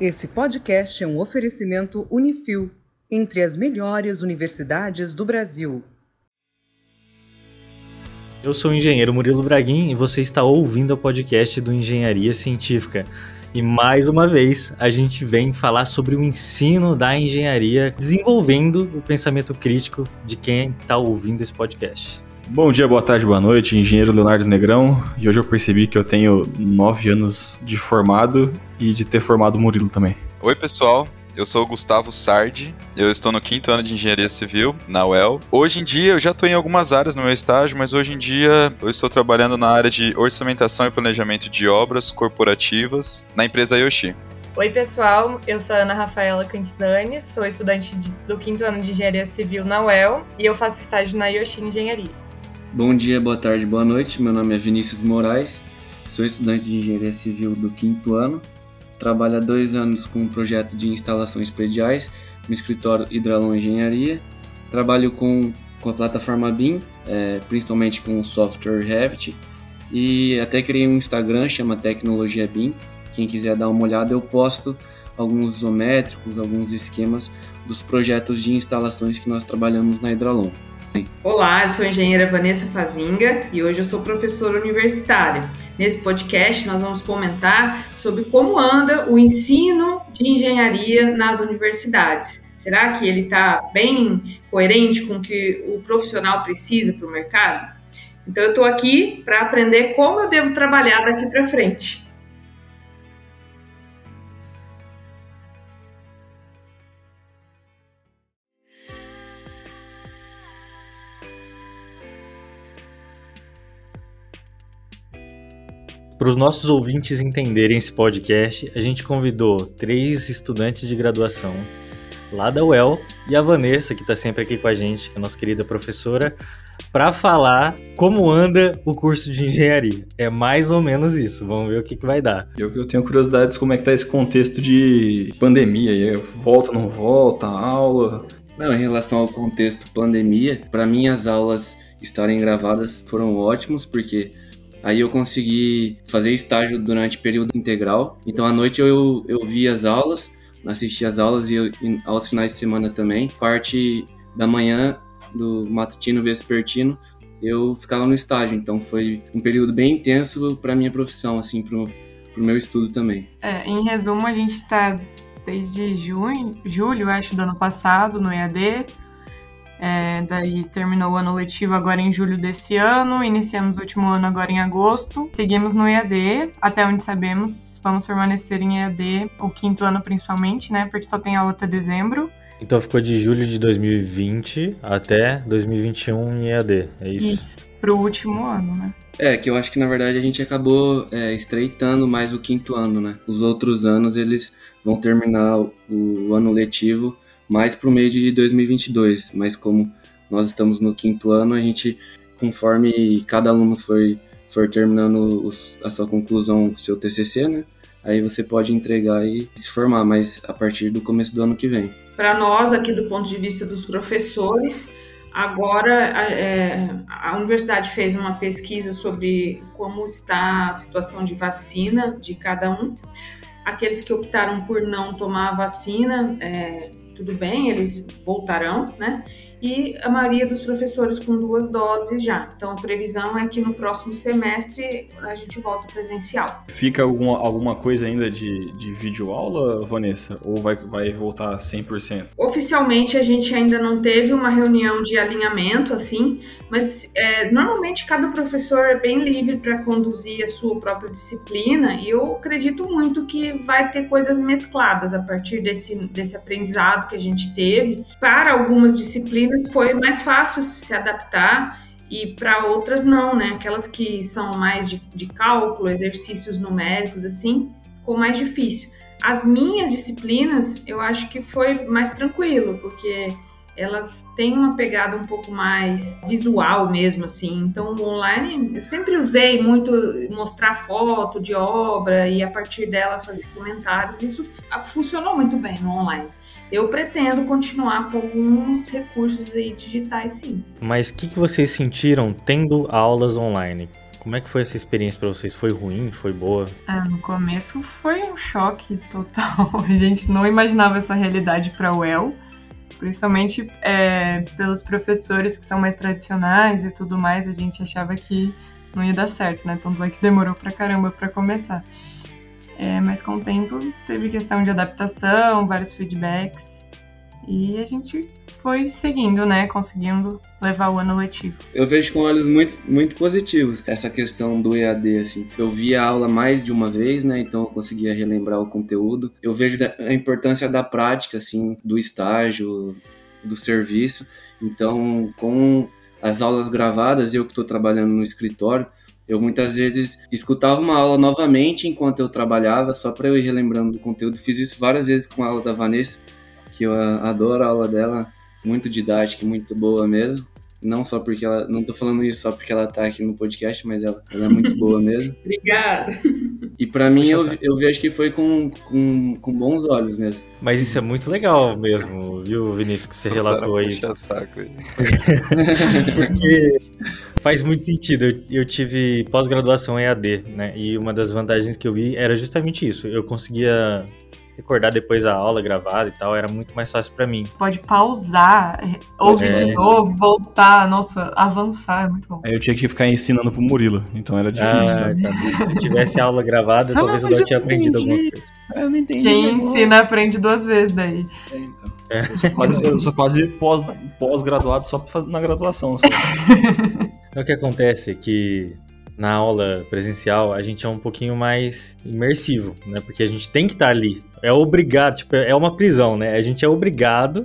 Esse podcast é um oferecimento Unifil, entre as melhores universidades do Brasil. Eu sou o engenheiro Murilo Braguin e você está ouvindo o podcast do Engenharia Científica. E mais uma vez a gente vem falar sobre o ensino da engenharia, desenvolvendo o pensamento crítico de quem está ouvindo esse podcast. Bom dia, boa tarde, boa noite, engenheiro Leonardo Negrão. E hoje eu percebi que eu tenho nove anos de formado e de ter formado o Murilo também. Oi, pessoal. Eu sou o Gustavo Sardi, eu estou no quinto ano de Engenharia Civil, na UEL. Hoje em dia, eu já estou em algumas áreas no meu estágio, mas hoje em dia eu estou trabalhando na área de orçamentação e planejamento de obras corporativas na empresa Yoshi. Oi, pessoal. Eu sou a Ana Rafaela Cantidani, sou estudante de, do quinto ano de Engenharia Civil na UEL e eu faço estágio na Yoshi Engenharia. Bom dia, boa tarde, boa noite. Meu nome é Vinícius Moraes, sou estudante de Engenharia Civil do quinto ano. Trabalho há dois anos com um projeto de instalações prediais no escritório Hidralon Engenharia. Trabalho com, com a plataforma BIM, é, principalmente com o software Revit. E até criei um Instagram, chama Tecnologia BIM. Quem quiser dar uma olhada, eu posto alguns isométricos, alguns esquemas dos projetos de instalações que nós trabalhamos na Hidralon. Olá, eu sou a engenheira Vanessa Fazinga e hoje eu sou professora universitária. Nesse podcast nós vamos comentar sobre como anda o ensino de engenharia nas universidades. Será que ele está bem coerente com o que o profissional precisa para o mercado? Então eu estou aqui para aprender como eu devo trabalhar daqui para frente. Para os nossos ouvintes entenderem esse podcast, a gente convidou três estudantes de graduação lá da UEL e a Vanessa, que está sempre aqui com a gente, que é a nossa querida professora, para falar como anda o curso de engenharia. É mais ou menos isso. Vamos ver o que, que vai dar. Eu, eu tenho curiosidades como é que tá esse contexto de pandemia. Volta, não volta, aula. Não, em relação ao contexto pandemia, para mim as aulas estarem gravadas foram ótimos, porque Aí eu consegui fazer estágio durante período integral. Então à noite eu, eu via as aulas, assistia as aulas e, eu, aos finais de semana também. Parte da manhã do matutino vespertino eu ficava no estágio. Então foi um período bem intenso para minha profissão, assim, pro meu estudo também. É, em resumo, a gente está desde junho, julho, acho, do ano passado no EAD é, daí terminou o ano letivo agora em julho desse ano, iniciamos o último ano agora em agosto. Seguimos no EAD, até onde sabemos, vamos permanecer em EAD o quinto ano principalmente, né? Porque só tem aula até dezembro. Então ficou de julho de 2020 até 2021 em EAD, é isso? Isso, pro último ano, né? É, que eu acho que na verdade a gente acabou é, estreitando mais o quinto ano, né? Os outros anos eles vão terminar o, o ano letivo mais para o meio de 2022. Mas como nós estamos no quinto ano, a gente, conforme cada aluno foi, for terminando os, a sua conclusão, seu TCC, né? Aí você pode entregar e se formar, mas a partir do começo do ano que vem. Para nós, aqui do ponto de vista dos professores, agora é, a universidade fez uma pesquisa sobre como está a situação de vacina de cada um. Aqueles que optaram por não tomar a vacina, é, tudo bem, eles voltarão, né? E a maioria dos professores com duas doses já. Então a previsão é que no próximo semestre a gente volta presencial. Fica alguma, alguma coisa ainda de, de videoaula, Vanessa? Ou vai, vai voltar 100%? Oficialmente a gente ainda não teve uma reunião de alinhamento, assim, mas é, normalmente cada professor é bem livre para conduzir a sua própria disciplina e eu acredito muito que vai ter coisas mescladas a partir desse, desse aprendizado que a gente teve. Para algumas disciplinas, disciplinas foi mais fácil se adaptar e para outras não, né? Aquelas que são mais de, de cálculo, exercícios numéricos, assim, ficou mais difícil. As minhas disciplinas, eu acho que foi mais tranquilo, porque elas têm uma pegada um pouco mais visual mesmo, assim. Então, o online, eu sempre usei muito mostrar foto de obra e a partir dela fazer comentários. Isso funcionou muito bem no online. Eu pretendo continuar com alguns recursos aí digitais, sim. Mas o que, que vocês sentiram tendo aulas online? Como é que foi essa experiência para vocês? Foi ruim? Foi boa? Ah, no começo foi um choque total. A gente não imaginava essa realidade para o UEL, principalmente é, pelos professores que são mais tradicionais e tudo mais. A gente achava que não ia dar certo, né? Tanto é que demorou pra caramba para começar. É, mas com o tempo teve questão de adaptação, vários feedbacks. E a gente foi seguindo, né? Conseguindo levar o ano letivo. Eu vejo com olhos muito, muito positivos essa questão do EAD, assim. Eu vi a aula mais de uma vez, né? Então eu conseguia relembrar o conteúdo. Eu vejo a importância da prática, assim, do estágio, do serviço. Então, com as aulas gravadas, eu que estou trabalhando no escritório, eu muitas vezes escutava uma aula novamente enquanto eu trabalhava, só para eu ir relembrando do conteúdo. Fiz isso várias vezes com a aula da Vanessa, que eu adoro a aula dela, muito didática, muito boa mesmo. Não só porque ela. Não tô falando isso só porque ela tá aqui no podcast, mas ela, ela é muito boa mesmo. Obrigada. E para mim, eu, eu vejo que foi com, com, com bons olhos mesmo. Mas isso é muito legal mesmo, viu, Vinícius, que você relatou aí. Saco aí. Porque faz muito sentido. Eu, eu tive pós-graduação EAD, né? E uma das vantagens que eu vi era justamente isso. Eu conseguia recordar depois a aula gravada e tal, era muito mais fácil para mim. Pode pausar, ouvir é. de novo, voltar, nossa, avançar, é muito bom. Aí eu tinha que ficar ensinando pro Murilo, então era difícil. Ah, tá. Se tivesse aula gravada, ah, talvez eu não tinha aprendido alguma coisa. Eu não entendi. Quem ensina aprende duas vezes daí. É, então. É. Eu sou quase, eu sou quase pós, pós-graduado só na graduação. Só. Então, o que acontece é que na aula presencial, a gente é um pouquinho mais imersivo, né? Porque a gente tem que estar tá ali. É obrigado, tipo, é uma prisão, né? A gente é obrigado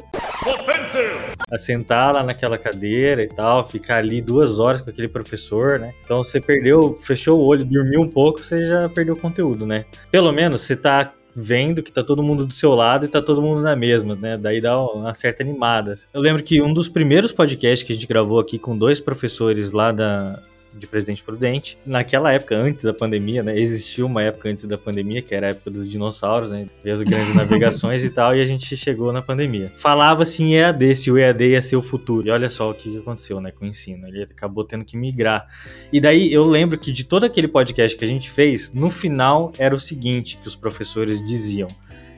a sentar lá naquela cadeira e tal, ficar ali duas horas com aquele professor, né? Então você perdeu, fechou o olho, dormiu um pouco, você já perdeu o conteúdo, né? Pelo menos você tá vendo que tá todo mundo do seu lado e tá todo mundo na mesma, né? Daí dá uma certa animada. Eu lembro que um dos primeiros podcasts que a gente gravou aqui com dois professores lá da, de Presidente Prudente. Naquela época, antes da pandemia, né? Existiu uma época antes da pandemia, que era a época dos dinossauros, né? E as grandes navegações e tal, e a gente chegou na pandemia. Falava-se em EAD, se o EAD ia ser o futuro. E olha só o que aconteceu, né, com o ensino. Ele acabou tendo que migrar. E daí eu lembro que de todo aquele podcast que a gente fez, no final era o seguinte que os professores diziam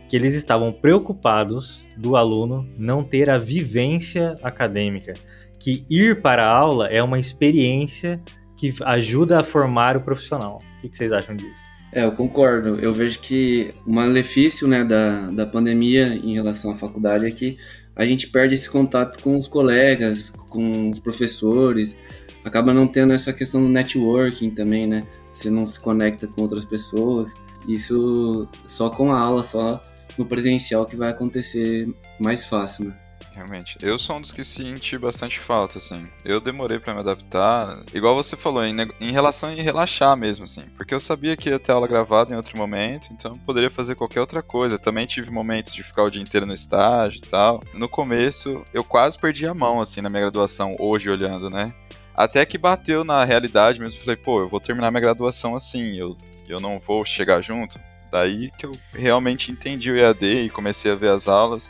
que eles estavam preocupados do aluno não ter a vivência acadêmica, que ir para a aula é uma experiência que ajuda a formar o profissional. O que vocês acham disso? É, eu concordo. Eu vejo que o malefício né, da, da pandemia em relação à faculdade é que a gente perde esse contato com os colegas, com os professores, acaba não tendo essa questão do networking também, né? Você não se conecta com outras pessoas. Isso só com a aula, só no presencial que vai acontecer mais fácil, né? Realmente. Eu sou um dos que senti bastante falta, assim. Eu demorei para me adaptar, igual você falou, em, em relação a relaxar mesmo, assim. Porque eu sabia que ia ter aula gravada em outro momento, então poderia fazer qualquer outra coisa. Também tive momentos de ficar o dia inteiro no estágio e tal. No começo, eu quase perdi a mão, assim, na minha graduação, hoje olhando, né? Até que bateu na realidade mesmo, falei, pô, eu vou terminar minha graduação assim, eu, eu não vou chegar junto. Daí que eu realmente entendi o EAD e comecei a ver as aulas.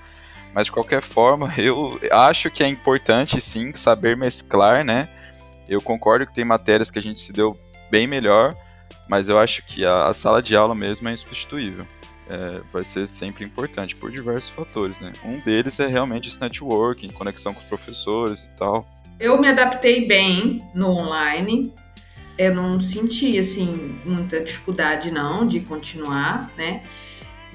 Mas de qualquer forma, eu acho que é importante sim saber mesclar, né? Eu concordo que tem matérias que a gente se deu bem melhor, mas eu acho que a, a sala de aula mesmo é insubstituível. É, vai ser sempre importante por diversos fatores, né? Um deles é realmente esse networking, conexão com os professores e tal. Eu me adaptei bem no online. Eu não senti assim muita dificuldade não de continuar, né?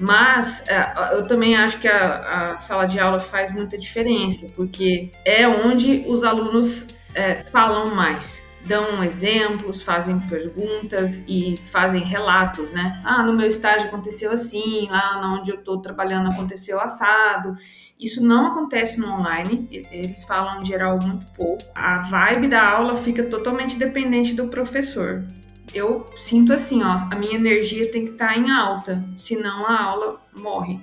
Mas é, eu também acho que a, a, sala de aula faz muita diferença, porque é onde os alunos é, falam mais, dão exemplos, fazem perguntas e fazem relatos, né? Ah, no meu estágio aconteceu assim, lá onde eu estou trabalhando aconteceu assado. Isso não acontece no online, eles falam em geral muito pouco. A vibe da aula fica totalmente dependente do professor eu sinto assim, ó, a minha energia tem que estar tá em alta, senão a aula morre.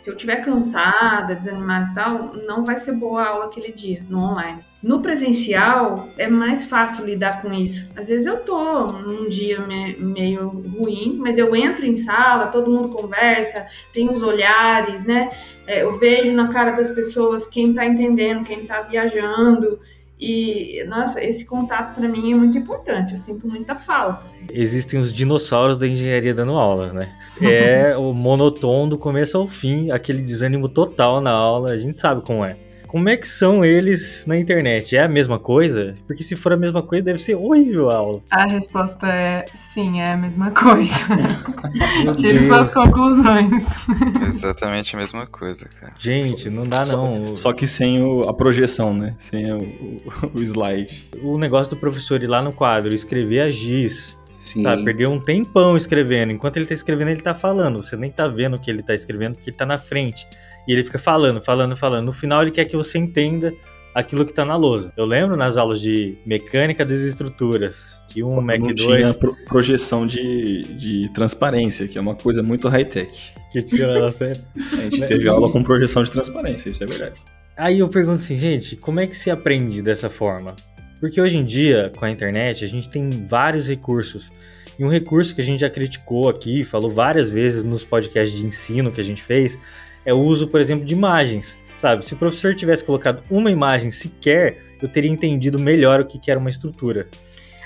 Se eu estiver cansada, desanimada e tal, não vai ser boa a aula aquele dia, no online. No presencial, é mais fácil lidar com isso. Às vezes eu tô num dia me meio ruim, mas eu entro em sala, todo mundo conversa, tem os olhares, né? É, eu vejo na cara das pessoas quem tá entendendo, quem tá viajando. E, nossa, esse contato para mim é muito importante, eu sinto muita falta. Assim. Existem os dinossauros da engenharia dando aula, né? É o monotom do começo ao fim, aquele desânimo total na aula, a gente sabe como é. Como é que são eles na internet? É a mesma coisa? Porque se for a mesma coisa, deve ser horrível a aula. A resposta é sim, é a mesma coisa. Tire suas conclusões. Exatamente a mesma coisa, cara. Gente, não dá não. Só que sem o- a projeção, né? Sem o, o- o slide. O negócio do professor ir lá no quadro, escrever a giz, Sim. sabe? Perder um tempão escrevendo. Enquanto ele tá escrevendo, ele tá falando. Você nem tá vendo o que ele tá escrevendo, porque ele tá na frente. E ele fica falando, falando, falando. No final, ele quer que você entenda aquilo que tá na lousa. Eu lembro nas aulas de mecânica das estruturas, que um Mac não 2 tinha pro- projeção de, de transparência, que é uma coisa muito high-tech. que. A gente teve aula com projeção de transparência, isso é verdade. Aí eu pergunto assim, gente, como é que se aprende dessa forma? Porque hoje em dia, com a internet, a gente tem vários recursos. E um recurso que a gente já criticou aqui, falou várias vezes nos podcasts de ensino que a gente fez, é o uso, por exemplo, de imagens. Sabe, se o professor tivesse colocado uma imagem sequer, eu teria entendido melhor o que era uma estrutura.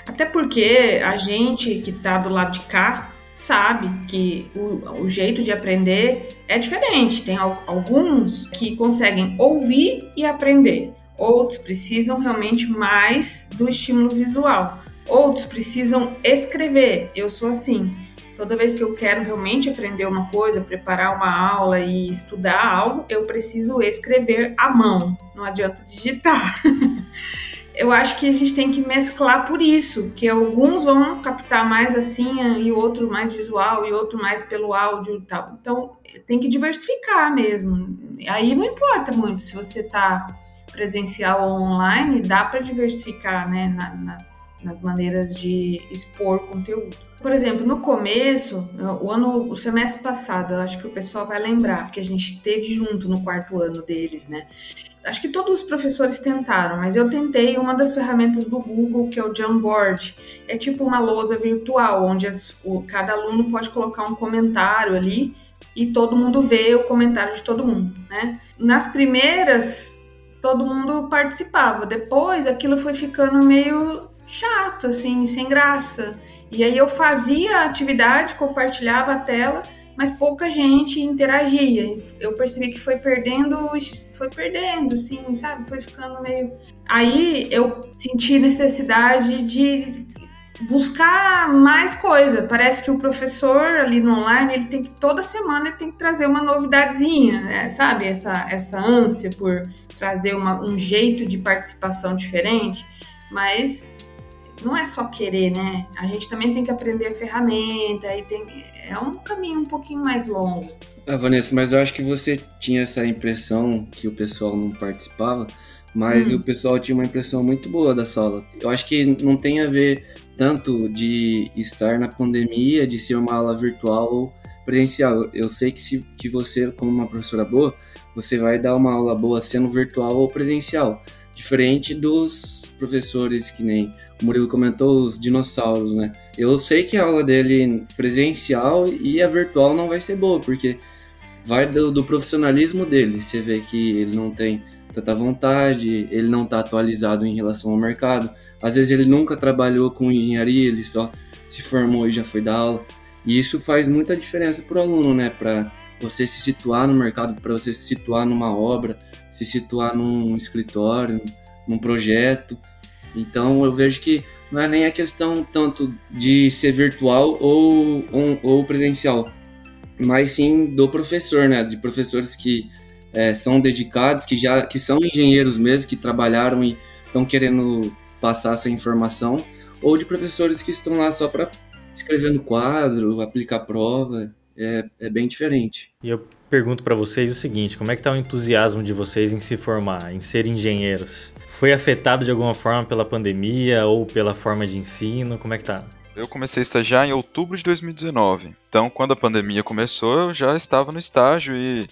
Até porque a gente que tá do lado de cá sabe que o, o jeito de aprender é diferente. Tem al- alguns que conseguem ouvir e aprender. Outros precisam realmente mais do estímulo visual. Outros precisam escrever. Eu sou assim. Toda vez que eu quero realmente aprender uma coisa, preparar uma aula e estudar algo, eu preciso escrever à mão. Não adianta digitar. Eu acho que a gente tem que mesclar por isso, que alguns vão captar mais assim e outro mais visual e outro mais pelo áudio e tal. Então tem que diversificar mesmo. Aí não importa muito se você tá presencial ou online, dá para diversificar, né, na- nas, nas maneiras de expor conteúdo. Por exemplo, no começo, o ano, o semestre passado, eu acho que o pessoal vai lembrar, porque a gente esteve junto no quarto ano deles, né? acho que todos os professores tentaram, mas eu tentei uma das ferramentas do Google, que é o Jamboard. É tipo uma lousa virtual, onde as- o- cada aluno pode colocar um comentário ali e todo mundo vê o comentário de todo mundo, né? Nas primeiras, todo mundo participava. Depois, aquilo foi ficando meio chato, assim, sem graça. E aí eu fazia a atividade, compartilhava a tela, mas pouca gente interagia. Eu percebi que foi perdendo, foi perdendo, assim, sabe? Foi ficando meio. Aí eu senti necessidade de buscar mais coisa. Parece que o professor ali no online, ele tem que toda semana ele tem que trazer uma novidadezinha, né? sabe? Essa essa ânsia por trazer uma, um jeito de participação diferente, mas não é só querer, né? A gente também tem que aprender a ferramenta e tem é um caminho um pouquinho mais longo. Ah, Vanessa, mas eu acho que você tinha essa impressão que o pessoal não participava, mas Hum. o pessoal tinha uma impressão muito boa da sala. Eu acho que não tem a ver tanto de estar na pandemia, de ser uma aula virtual presencial. Eu sei que se que você, como uma professora boa, você vai dar uma aula boa sendo virtual ou presencial, diferente dos professores que nem o Murilo comentou, os dinossauros, né? Eu sei que a aula dele presencial e a virtual não vai ser boa, porque vai do, do profissionalismo dele. Você vê que ele não tem tanta vontade, ele não está atualizado em relação ao mercado. Às vezes ele nunca trabalhou com engenharia, ele só se formou e já foi dar aula. E isso faz muita diferença para o aluno, né? Para você se situar no mercado, para você se situar numa obra, se situar num escritório, num projeto. Então eu vejo que não é nem a questão tanto de ser virtual ou, ou, ou presencial, mas sim do professor, né? De professores que é, são dedicados, que já que são engenheiros mesmo, que trabalharam e estão querendo passar essa informação, ou de professores que estão lá só para escrever no quadro, aplicar prova. É, é bem diferente. E eu pergunto para vocês o seguinte: como é que tá o entusiasmo de vocês em se formar, em ser engenheiros? Foi afetado de alguma forma pela pandemia ou pela forma de ensino? Como é que tá? Eu comecei a estagiar em outubro de 2019. Então, quando a pandemia começou, eu já estava no estágio e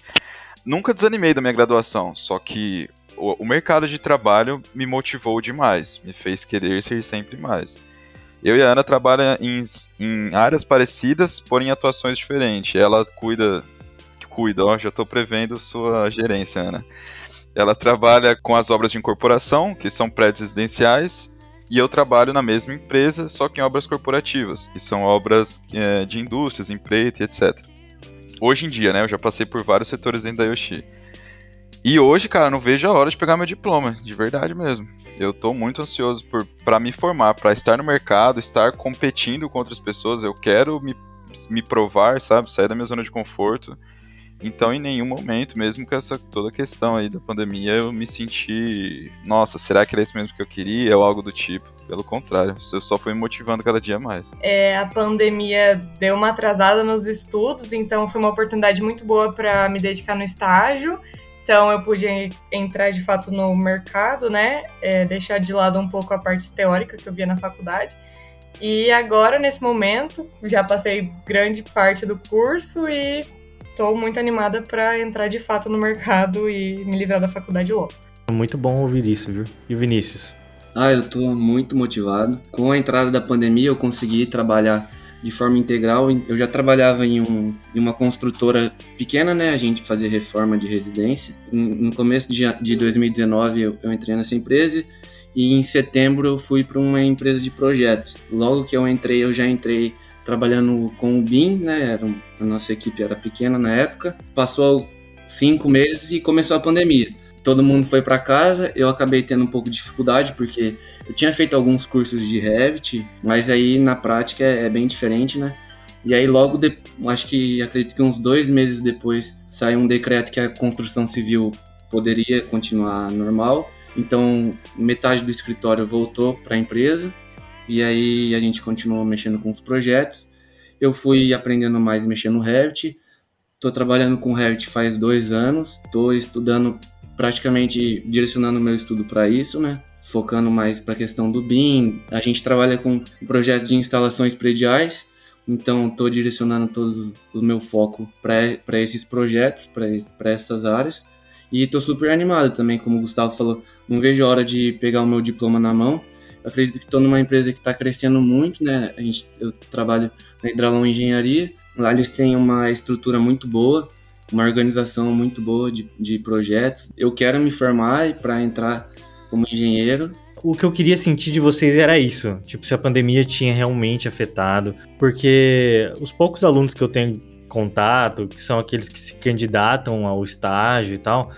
nunca desanimei da minha graduação. Só que o, o mercado de trabalho me motivou demais, me fez querer ser sempre mais. Eu e a Ana trabalham em, em áreas parecidas, porém atuações diferentes. Ela cuida, cuida, ó, já estou prevendo sua gerência, Ana. ela trabalha com as obras de incorporação, que são prédios residenciais, e eu trabalho na mesma empresa, só que em obras corporativas, que são obras é, de indústrias, empreita e etc. Hoje em dia, né, eu já passei por vários setores dentro da Yoshi. E hoje, cara, não vejo a hora de pegar meu diploma, de verdade mesmo. Eu tô muito ansioso para me formar, para estar no mercado, estar competindo com outras pessoas. Eu quero me, me provar, sabe, sair da minha zona de conforto então, em nenhum momento, mesmo com essa toda a questão aí da pandemia, eu me senti, nossa, será que era isso mesmo que eu queria ou algo do tipo? Pelo contrário, eu só fui me motivando cada dia mais. É, a pandemia deu uma atrasada nos estudos, então foi uma oportunidade muito boa para me dedicar no estágio. Então eu pude entrar de fato no mercado, né? É, deixar de lado um pouco a parte teórica que eu via na faculdade. E agora, nesse momento, já passei grande parte do curso e Estou muito animada para entrar de fato no mercado e me livrar da faculdade logo. Muito bom ouvir isso, viu? E Vinícius? Ah, eu estou muito motivado. Com a entrada da pandemia, eu consegui trabalhar de forma integral. Eu já trabalhava em, um, em uma construtora pequena, né? A gente fazia reforma de residência. No começo de, de 2019, eu, eu entrei nessa empresa e em setembro eu fui para uma empresa de projetos. Logo que eu entrei, eu já entrei trabalhando com o BIM, né? Era, a nossa equipe era pequena na época. Passou cinco meses e começou a pandemia. Todo mundo foi para casa, eu acabei tendo um pouco de dificuldade porque eu tinha feito alguns cursos de Revit, mas aí na prática é, é bem diferente, né? E aí logo, de, acho que acredito que uns dois meses depois saiu um decreto que a construção civil poderia continuar normal. Então metade do escritório voltou para a empresa e aí a gente continuou mexendo com os projetos. Eu fui aprendendo mais mexendo no Revit. Estou trabalhando com Revit faz dois anos. Estou estudando praticamente direcionando meu estudo para isso, né? Focando mais para a questão do BIM. A gente trabalha com um projeto de instalações prediais. Então, estou direcionando todo o meu foco para esses projetos, para essas áreas. E estou super animado também, como o Gustavo falou. Não vejo a hora de pegar o meu diploma na mão eu acredito que estou numa empresa que está crescendo muito, né? A gente, eu trabalho na Hidralon Engenharia. Lá eles têm uma estrutura muito boa, uma organização muito boa de, de projetos. Eu quero me formar para entrar como engenheiro. O que eu queria sentir de vocês era isso, tipo, se a pandemia tinha realmente afetado, porque os poucos alunos que eu tenho contato, que são aqueles que se candidatam ao estágio e tal,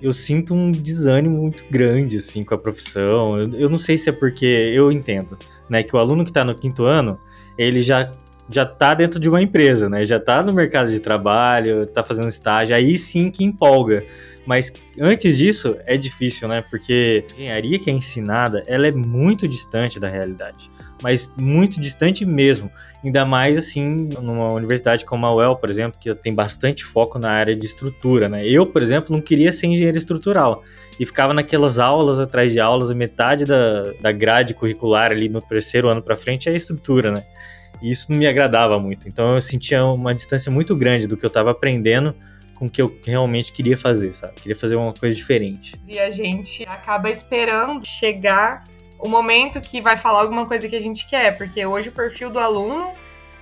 eu sinto um desânimo muito grande, assim, com a profissão. Eu, eu não sei se é porque eu entendo, né, que o aluno que está no quinto ano, ele já já tá dentro de uma empresa, né? Já tá no mercado de trabalho, tá fazendo estágio, aí sim que empolga. Mas antes disso é difícil, né? Porque a engenharia que é ensinada, ela é muito distante da realidade mas muito distante mesmo. Ainda mais assim, numa universidade como a UEL, por exemplo, que tem bastante foco na área de estrutura, né? Eu, por exemplo, não queria ser engenheiro estrutural e ficava naquelas aulas atrás de aulas, metade da, da grade curricular ali no terceiro ano para frente é estrutura, né? E isso não me agradava muito. Então eu sentia uma distância muito grande do que eu estava aprendendo com o que eu realmente queria fazer, sabe? Queria fazer uma coisa diferente. E a gente acaba esperando chegar o momento que vai falar alguma coisa que a gente quer, porque hoje o perfil do aluno,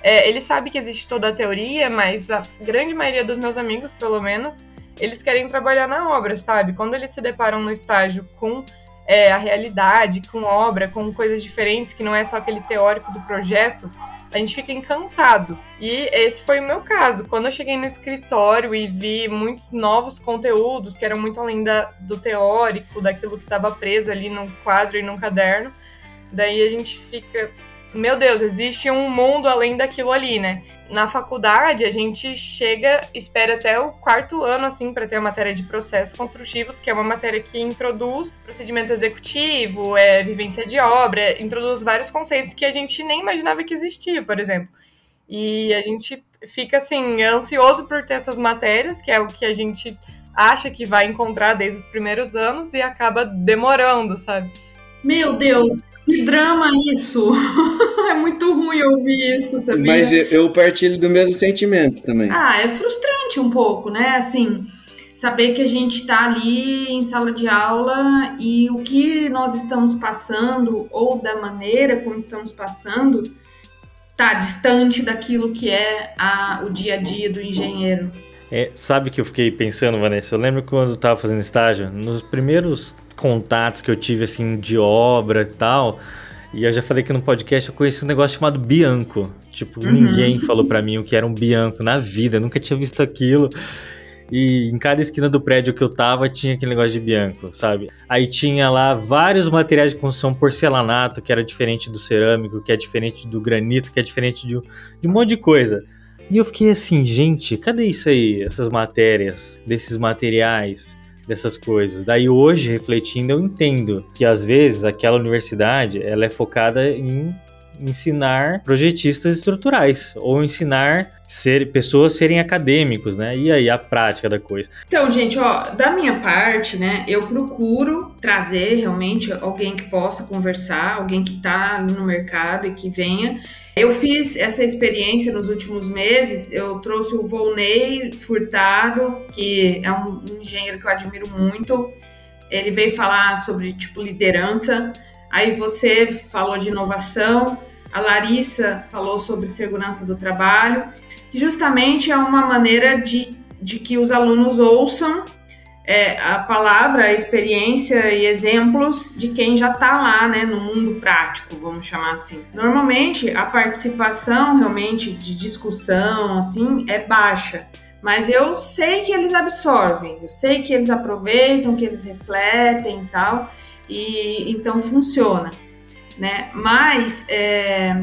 é, ele sabe que existe toda a teoria, mas a grande maioria dos meus amigos, pelo menos, eles querem trabalhar na obra, sabe? Quando eles se deparam no estágio com é, a realidade, com obra, com coisas diferentes, que não é só aquele teórico do projeto, a gente fica encantado. E esse foi o meu caso. Quando eu cheguei no escritório e vi muitos novos conteúdos que eram muito além da, do teórico, daquilo que estava preso ali no quadro e no caderno, daí a gente fica, meu Deus, existe um mundo além daquilo ali, né? Na faculdade, a gente chega, espera até o quarto ano, assim, para ter a matéria de processos construtivos, que é uma matéria que introduz procedimento executivo, é, vivência de obra, introduz vários conceitos que a gente nem imaginava que existia, por exemplo. E a gente fica, assim, ansioso por ter essas matérias, que é o que a gente acha que vai encontrar desde os primeiros anos e acaba demorando, sabe? Meu Deus, que drama isso! é muito ruim ouvir isso, sabia? Mas eu partilho do mesmo sentimento também. Ah, é frustrante um pouco, né? Assim, saber que a gente está ali em sala de aula e o que nós estamos passando, ou da maneira como estamos passando, tá distante daquilo que é a, o dia a dia do engenheiro. É, sabe que eu fiquei pensando, Vanessa? Eu lembro quando eu tava fazendo estágio, nos primeiros contatos que eu tive, assim, de obra e tal, e eu já falei que no podcast eu conheci um negócio chamado Bianco. Tipo, uhum. ninguém falou para mim o que era um Bianco na vida, eu nunca tinha visto aquilo. E em cada esquina do prédio que eu tava tinha aquele negócio de bianco, sabe? Aí tinha lá vários materiais de construção porcelanato, que era diferente do cerâmico, que é diferente do granito, que é diferente de, de um monte de coisa. E eu fiquei assim, gente, cadê isso aí? Essas matérias, desses materiais, dessas coisas. Daí hoje, refletindo, eu entendo que às vezes aquela universidade ela é focada em ensinar projetistas estruturais ou ensinar ser, pessoas serem acadêmicos, né? E aí a prática da coisa. Então, gente, ó, da minha parte, né, eu procuro trazer realmente alguém que possa conversar, alguém que está no mercado e que venha. Eu fiz essa experiência nos últimos meses. Eu trouxe o Volney Furtado, que é um engenheiro que eu admiro muito. Ele veio falar sobre tipo liderança. Aí você falou de inovação, a Larissa falou sobre segurança do trabalho, que justamente é uma maneira de, de que os alunos ouçam é, a palavra, a experiência e exemplos de quem já está lá, né, no mundo prático, vamos chamar assim. Normalmente a participação realmente de discussão assim é baixa, mas eu sei que eles absorvem, eu sei que eles aproveitam, que eles refletem e tal e então funciona, né? Mas é,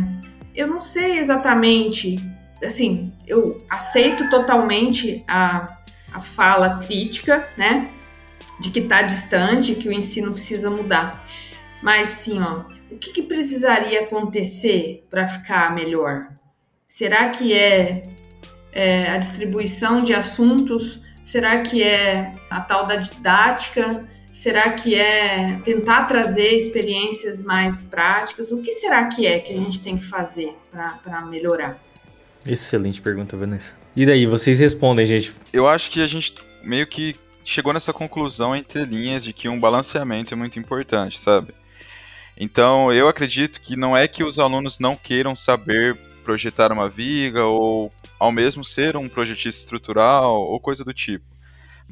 eu não sei exatamente, assim, eu aceito totalmente a, a fala crítica, né? De que está distante, que o ensino precisa mudar. Mas sim, ó, o que, que precisaria acontecer para ficar melhor? Será que é, é a distribuição de assuntos? Será que é a tal da didática? Será que é tentar trazer experiências mais práticas? O que será que é que a gente tem que fazer para melhorar? Excelente pergunta, Vanessa. E daí, vocês respondem, gente? Eu acho que a gente meio que chegou nessa conclusão entre linhas de que um balanceamento é muito importante, sabe? Então, eu acredito que não é que os alunos não queiram saber projetar uma viga ou ao mesmo ser um projetista estrutural ou coisa do tipo.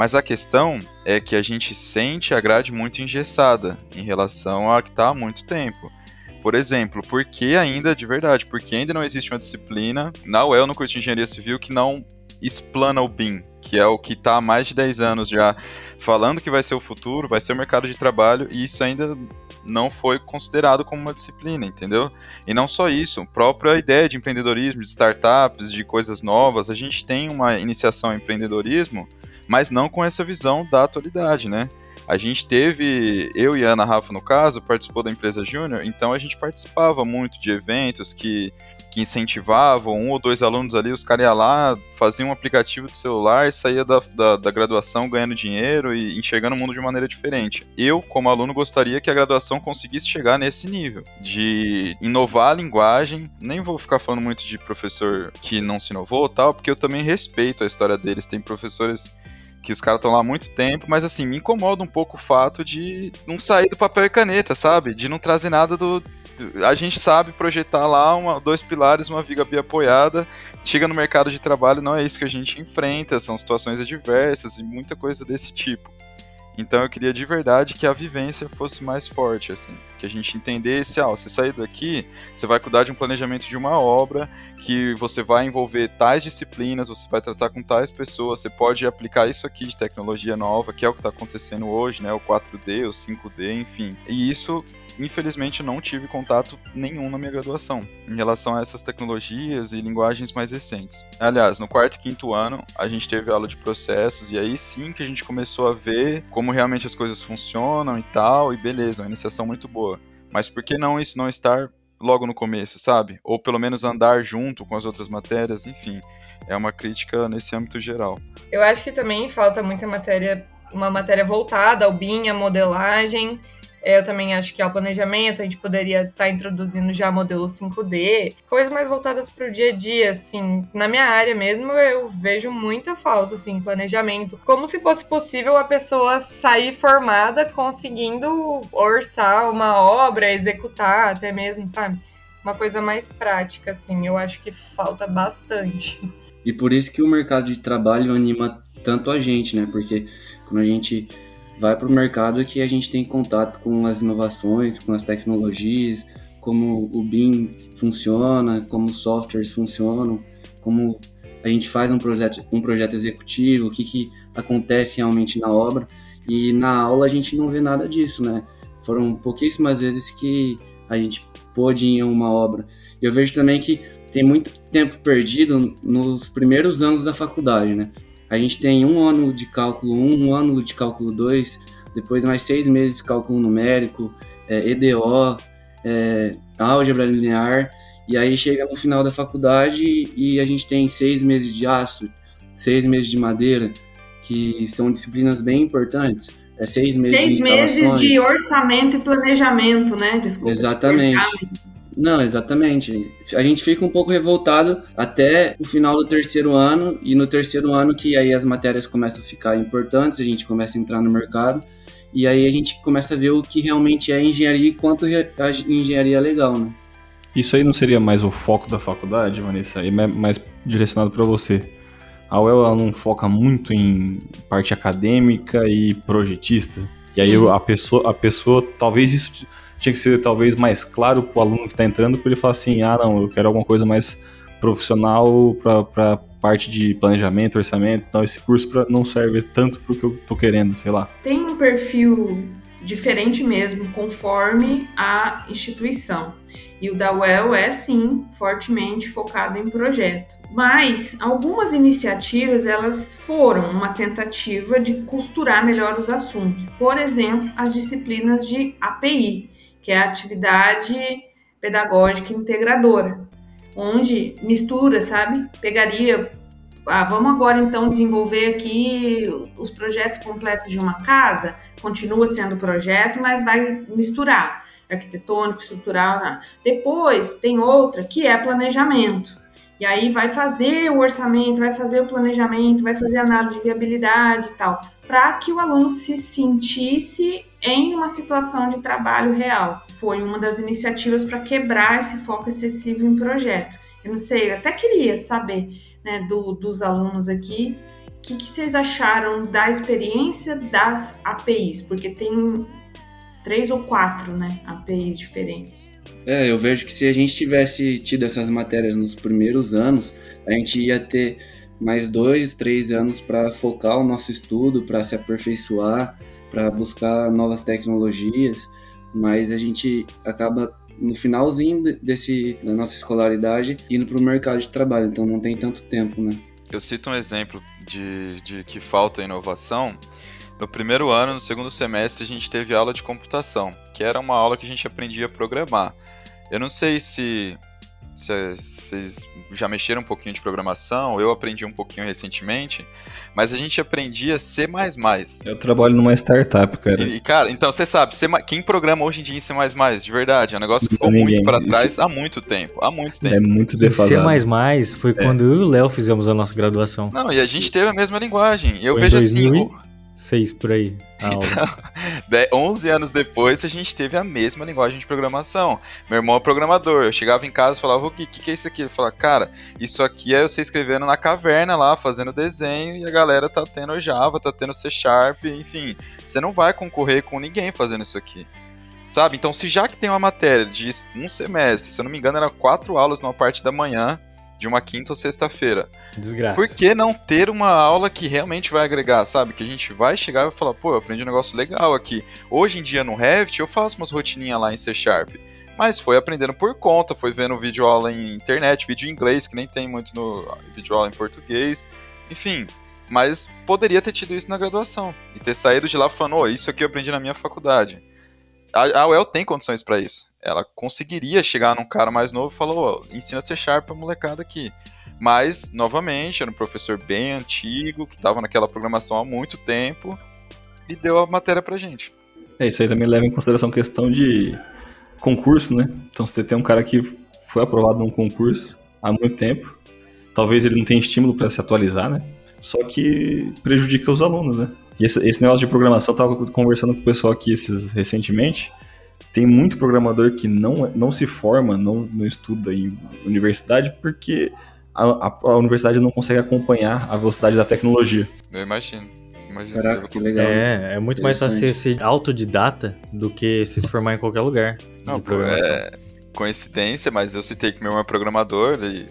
Mas a questão é que a gente sente a grade muito engessada em relação a que está há muito tempo. Por exemplo, por que ainda, de verdade, porque ainda não existe uma disciplina na UEL, no curso de Engenharia Civil, que não explana o BIM, que é o que está há mais de 10 anos já falando que vai ser o futuro, vai ser o mercado de trabalho, e isso ainda não foi considerado como uma disciplina, entendeu? E não só isso, a própria ideia de empreendedorismo, de startups, de coisas novas, a gente tem uma iniciação em empreendedorismo mas não com essa visão da atualidade, né? A gente teve, eu e a Ana Rafa, no caso, participou da empresa Júnior, então a gente participava muito de eventos que, que incentivavam um ou dois alunos ali, os caras iam lá, faziam um aplicativo de celular, saía da, da, da, graduação ganhando dinheiro e enxergando o mundo de maneira diferente. Eu, como aluno, gostaria que a graduação conseguisse chegar nesse nível, de inovar a linguagem. Nem vou ficar falando muito de professor que não se inovou tal, porque eu também respeito a história deles. Tem professores que os caras estão lá há muito tempo, mas assim, me incomoda um pouco o fato de não sair do papel e caneta, sabe? De não trazer nada do. do a gente sabe projetar lá uma, dois pilares, uma viga bem apoiada, chega no mercado de trabalho, não é isso que a gente enfrenta, são situações adversas e muita coisa desse tipo. Então eu queria de verdade que a vivência fosse mais forte, assim. Que a gente entendesse, ah, você sair daqui, você vai cuidar de um planejamento de uma obra, que você vai envolver tais disciplinas, você vai tratar com tais pessoas, você pode aplicar isso aqui de tecnologia nova, que é o que está acontecendo hoje, né? O 4D, o 5D, enfim. E isso infelizmente não tive contato nenhum na minha graduação em relação a essas tecnologias e linguagens mais recentes. Aliás, no quarto e quinto ano, a gente teve aula de processos e aí sim que a gente começou a ver como realmente as coisas funcionam e tal, e beleza, uma iniciação muito boa. Mas por que não isso não estar logo no começo, sabe? Ou pelo menos andar junto com as outras matérias, enfim. É uma crítica nesse âmbito geral. Eu acho que também falta muita matéria, uma matéria voltada ao BIM, à modelagem, eu também acho que ao planejamento a gente poderia estar tá introduzindo já modelo 5D, coisas mais voltadas para o dia a dia, assim. Na minha área mesmo, eu vejo muita falta, assim, planejamento. Como se fosse possível a pessoa sair formada conseguindo orçar uma obra, executar até mesmo, sabe? Uma coisa mais prática, assim. Eu acho que falta bastante. E por isso que o mercado de trabalho anima tanto a gente, né? Porque quando a gente vai para o mercado que a gente tem contato com as inovações, com as tecnologias, como o BIM funciona, como os softwares funcionam, como a gente faz um projeto, um projeto executivo, o que, que acontece realmente na obra. E na aula a gente não vê nada disso, né? Foram pouquíssimas vezes que a gente pôde ir em uma obra. Eu vejo também que tem muito tempo perdido nos primeiros anos da faculdade, né? A gente tem um ano de cálculo 1, um ano de cálculo 2, depois mais seis meses de cálculo numérico, é, EDO, é, álgebra linear, e aí chega no final da faculdade e a gente tem seis meses de aço, seis meses de madeira, que são disciplinas bem importantes. É seis meses seis de meses de orçamento e planejamento, né? Desculpa. Exatamente. Não, exatamente. A gente fica um pouco revoltado até o final do terceiro ano, e no terceiro ano que aí as matérias começam a ficar importantes, a gente começa a entrar no mercado, e aí a gente começa a ver o que realmente é engenharia e quanto a engenharia é legal, né? Isso aí não seria mais o foco da faculdade, Vanessa? E mais direcionado para você. A UEL ela não foca muito em parte acadêmica e projetista. E aí a pessoa, a pessoa, talvez isso tinha que ser talvez mais claro para o aluno que está entrando, para ele falar assim, ah não, eu quero alguma coisa mais profissional para parte de planejamento, orçamento, então esse curso pra, não serve tanto para o que eu estou querendo, sei lá. Tem um perfil diferente mesmo, conforme a instituição. E o da UEL é sim fortemente focado em projeto. Mas algumas iniciativas elas foram uma tentativa de costurar melhor os assuntos. Por exemplo, as disciplinas de API, que é a atividade pedagógica integradora, onde mistura, sabe? Pegaria, ah, vamos agora então desenvolver aqui os projetos completos de uma casa, continua sendo projeto, mas vai misturar arquitetônico, estrutural. Né? Depois tem outra que é planejamento. E aí vai fazer o orçamento, vai fazer o planejamento, vai fazer análise de viabilidade e tal, para que o aluno se sentisse em uma situação de trabalho real. Foi uma das iniciativas para quebrar esse foco excessivo em projeto. Eu não sei, eu até queria saber né, do, dos alunos aqui o que, que vocês acharam da experiência das APIs, porque tem três ou quatro né, APIs diferentes. É, eu vejo que se a gente tivesse tido essas matérias nos primeiros anos, a gente ia ter mais dois, três anos para focar o nosso estudo, para se aperfeiçoar, para buscar novas tecnologias, mas a gente acaba no finalzinho desse da nossa escolaridade indo para o mercado de trabalho, então não tem tanto tempo, né? Eu cito um exemplo de, de que falta inovação. No primeiro ano, no segundo semestre, a gente teve aula de computação, que era uma aula que a gente aprendia a programar. Eu não sei se vocês já mexeram um pouquinho de programação, eu aprendi um pouquinho recentemente, mas a gente aprendia C++. Eu trabalho numa startup, cara. E, cara, então você sabe, C, quem programa hoje em dia em C++, de verdade, é um negócio que ficou muito para trás Isso... há muito tempo, há muito tempo. É muito defasado. C++ foi é. quando eu e o Léo fizemos a nossa graduação. Não, e a gente teve a mesma linguagem. Eu foi vejo assim, seis por aí. Então, 11 anos depois, a gente teve a mesma linguagem de programação. Meu irmão é programador. Eu chegava em casa e falava, o que, que, é isso aqui? Ele falava, cara, isso aqui é você escrevendo na caverna lá, fazendo desenho, e a galera tá tendo Java, tá tendo C Sharp, enfim. Você não vai concorrer com ninguém fazendo isso aqui. Sabe? Então, se já que tem uma matéria de um semestre, se eu não me engano, era quatro aulas numa parte da manhã, de uma quinta ou sexta-feira. Desgraça. Por que não ter uma aula que realmente vai agregar, sabe? Que a gente vai chegar e vai falar, pô, eu aprendi um negócio legal aqui. Hoje em dia no Revit eu faço umas rotininhas lá em C Sharp. Mas foi aprendendo por conta, foi vendo vídeo aula em internet, vídeo em inglês, que nem tem muito no vídeo aula em português. Enfim, mas poderia ter tido isso na graduação. E ter saído de lá falando, oh, isso aqui eu aprendi na minha faculdade. A, a UEL tem condições para isso ela conseguiria chegar num cara mais novo e falar, oh, ensina C Sharp pra molecada aqui. Mas, novamente, era um professor bem antigo, que estava naquela programação há muito tempo, e deu a matéria pra gente. É, isso aí também leva em consideração a questão de concurso, né? Então, você tem um cara que foi aprovado num concurso há muito tempo, talvez ele não tenha estímulo para se atualizar, né? Só que prejudica os alunos, né? E esse, esse negócio de programação, eu tava conversando com o pessoal aqui esses, recentemente, tem muito programador que não, não se forma, não, não estuda em universidade porque a, a, a universidade não consegue acompanhar a velocidade da tecnologia. Eu imagino. imagino Caraca, que legal. É, é muito mais fácil ser, ser autodidata do que se formar em qualquer lugar Não, pô, programação. é coincidência, mas eu citei que meu irmão é programador, ele,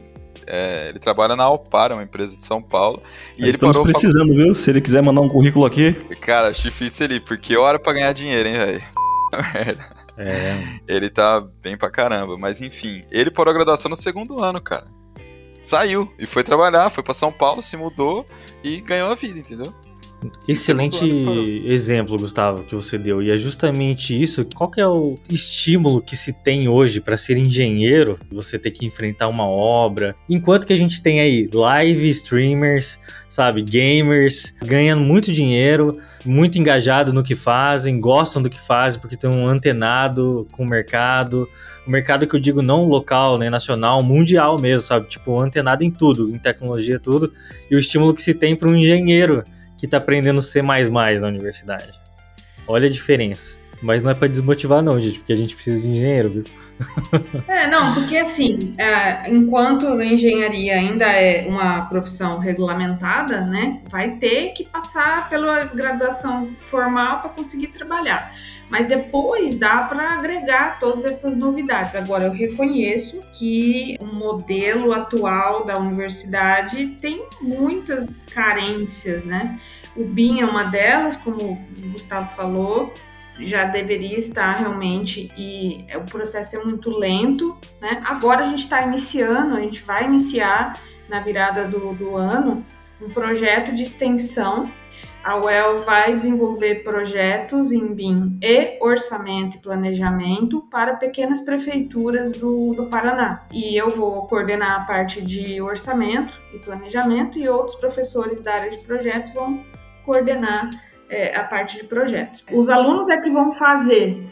é, ele trabalha na Alpara, uma empresa de São Paulo. E ele Estamos precisando, viu? Se ele quiser mandar um currículo aqui, Cara, acho difícil ele, porque hora pra ganhar dinheiro, hein, velho? É, Ele tá bem pra caramba, mas enfim. Ele parou a graduação no segundo ano, cara. Saiu e foi trabalhar, foi pra São Paulo, se mudou e ganhou a vida, entendeu? Excelente exemplo, Gustavo, que você deu. E é justamente isso. Qual que é o estímulo que se tem hoje para ser engenheiro? Você ter que enfrentar uma obra. Enquanto que a gente tem aí live streamers, sabe, gamers, ganhando muito dinheiro, muito engajado no que fazem, gostam do que fazem porque estão antenado com o mercado. O mercado que eu digo não local, né, nacional, mundial mesmo, sabe? Tipo, antenado em tudo, em tecnologia, tudo. E o estímulo que se tem para um engenheiro que tá aprendendo C++ na universidade. Olha a diferença. Mas não é pra desmotivar não, gente, porque a gente precisa de engenheiro, viu? É, não, porque assim, é, enquanto a engenharia ainda é uma profissão regulamentada, né, vai ter que passar pela graduação formal para conseguir trabalhar. Mas depois dá para agregar todas essas novidades. Agora, eu reconheço que o modelo atual da universidade tem muitas carências, né? O BIM é uma delas, como o Gustavo falou, já deveria estar realmente e o processo é muito lento, né? Agora a gente está iniciando, a gente vai iniciar na virada do, do ano um projeto de extensão. A UEL vai desenvolver projetos em BIM e orçamento e planejamento para pequenas prefeituras do, do Paraná. E eu vou coordenar a parte de orçamento e planejamento e outros professores da área de projeto vão coordenar é, a parte de projetos. Os alunos é que vão fazer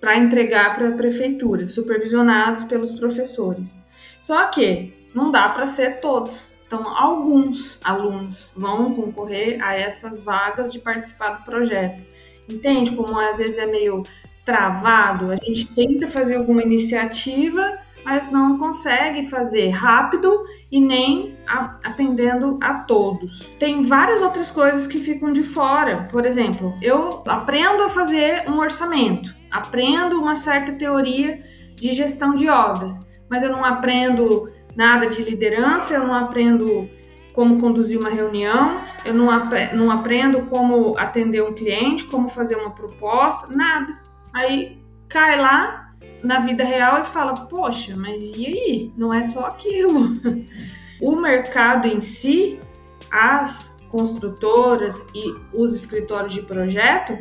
para entregar para a prefeitura, supervisionados pelos professores. Só que não dá para ser todos. Então, alguns alunos vão concorrer a essas vagas de participar do projeto. Entende como às vezes é meio travado? A gente tenta fazer alguma iniciativa, mas não consegue fazer rápido e nem atendendo a todos. Tem várias outras coisas que ficam de fora. Por exemplo, eu aprendo a fazer um orçamento, aprendo uma certa teoria de gestão de obras, mas eu não aprendo nada de liderança, eu não aprendo como conduzir uma reunião, eu não, não aprendo como atender um cliente, como fazer uma proposta, nada. Aí cai lá na vida real e fala: Poxa, mas e aí? Não é só aquilo. o mercado em si, as construtoras e os escritórios de projeto,